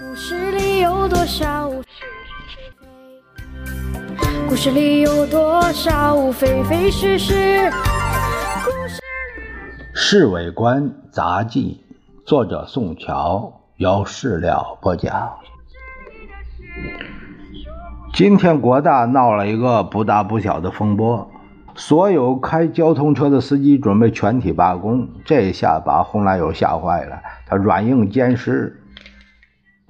故事里有多少是是非非？故事里有多少非非是是？故事《侍卫官杂记》，作者宋乔，由事了播讲。今天国大闹了一个不大不小的风波，所有开交通车的司机准备全体罢工，这下把洪来友吓坏了，他软硬兼施。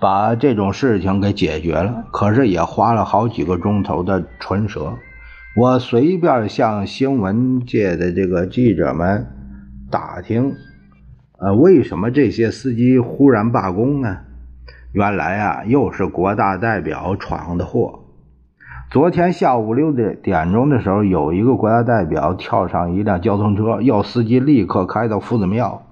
把这种事情给解决了，可是也花了好几个钟头的唇舌。我随便向新闻界的这个记者们打听，呃，为什么这些司机忽然罢工呢？原来啊，又是国大代表闯的祸。昨天下午六点点钟的时候，有一个国大代表跳上一辆交通车，要司机立刻开到夫子庙。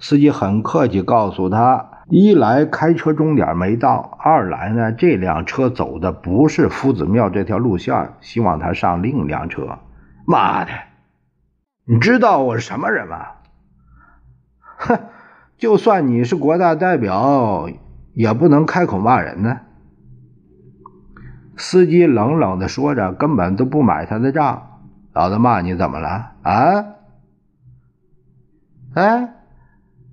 司机很客气，告诉他。一来开车终点没到，二来呢，这辆车走的不是夫子庙这条路线，希望他上另一辆车。妈的，你知道我是什么人吗？哼，就算你是国大代表，也不能开口骂人呢。司机冷冷的说着，根本都不买他的账。老子骂你怎么了？啊？哎？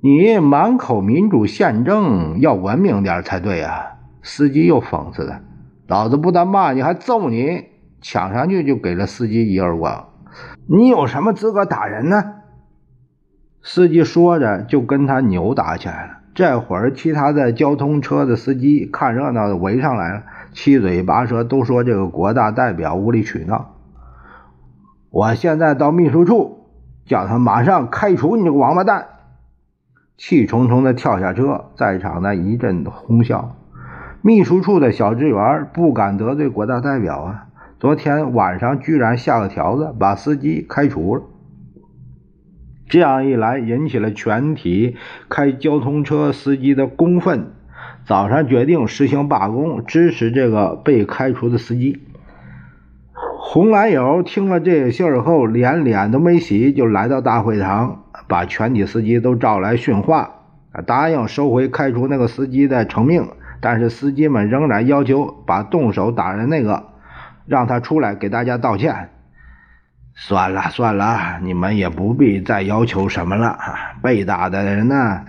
你满口民主宪政，要文明点才对呀！司机又讽刺他：“老子不但骂你，还揍你！”抢上去就给了司机一耳光。你有什么资格打人呢？司机说着就跟他扭打起来了。这会儿，其他的交通车的司机看热闹的围上来了，七嘴八舌都说这个国大代表无理取闹。我现在到秘书处，叫他马上开除你这个王八蛋！气冲冲地跳下车，在场的一阵哄笑。秘书处的小职员不敢得罪国大代表啊！昨天晚上居然下个条子把司机开除了。这样一来，引起了全体开交通车司机的公愤。早上决定实行罢工，支持这个被开除的司机。红蓝友听了这个信儿后，连脸都没洗，就来到大会堂。把全体司机都召来训话，答应收回开除那个司机的成命，但是司机们仍然要求把动手打人那个让他出来给大家道歉。算了算了，你们也不必再要求什么了。被打的人呢，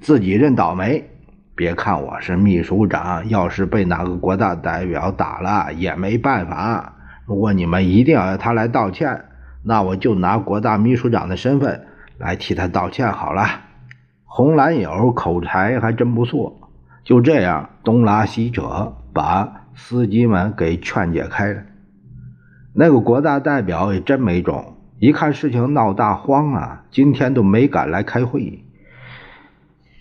自己认倒霉。别看我是秘书长，要是被哪个国大代表打了也没办法。如果你们一定要他来道歉，那我就拿国大秘书长的身份。来替他道歉好了。红蓝友口才还真不错，就这样东拉西扯，把司机们给劝解开了。那个国大代表也真没种，一看事情闹大荒啊，今天都没敢来开会。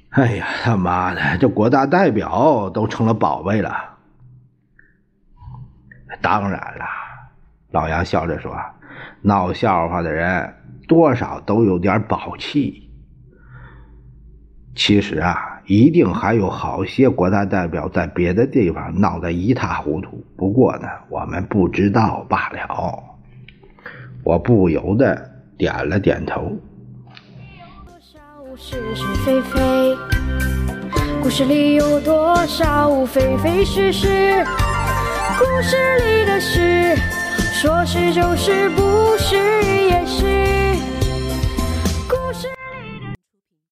哎呀，他妈的，这国大代表都成了宝贝了。当然了，老杨笑着说：“闹笑话的人。”多少都有点宝气。其实啊，一定还有好些国家代表在别的地方闹得一塌糊涂，不过呢，我们不知道罢了。我不由得点了点头。是是非非，故事里有多少非非是是？故事里的事，说是就是，不是也是。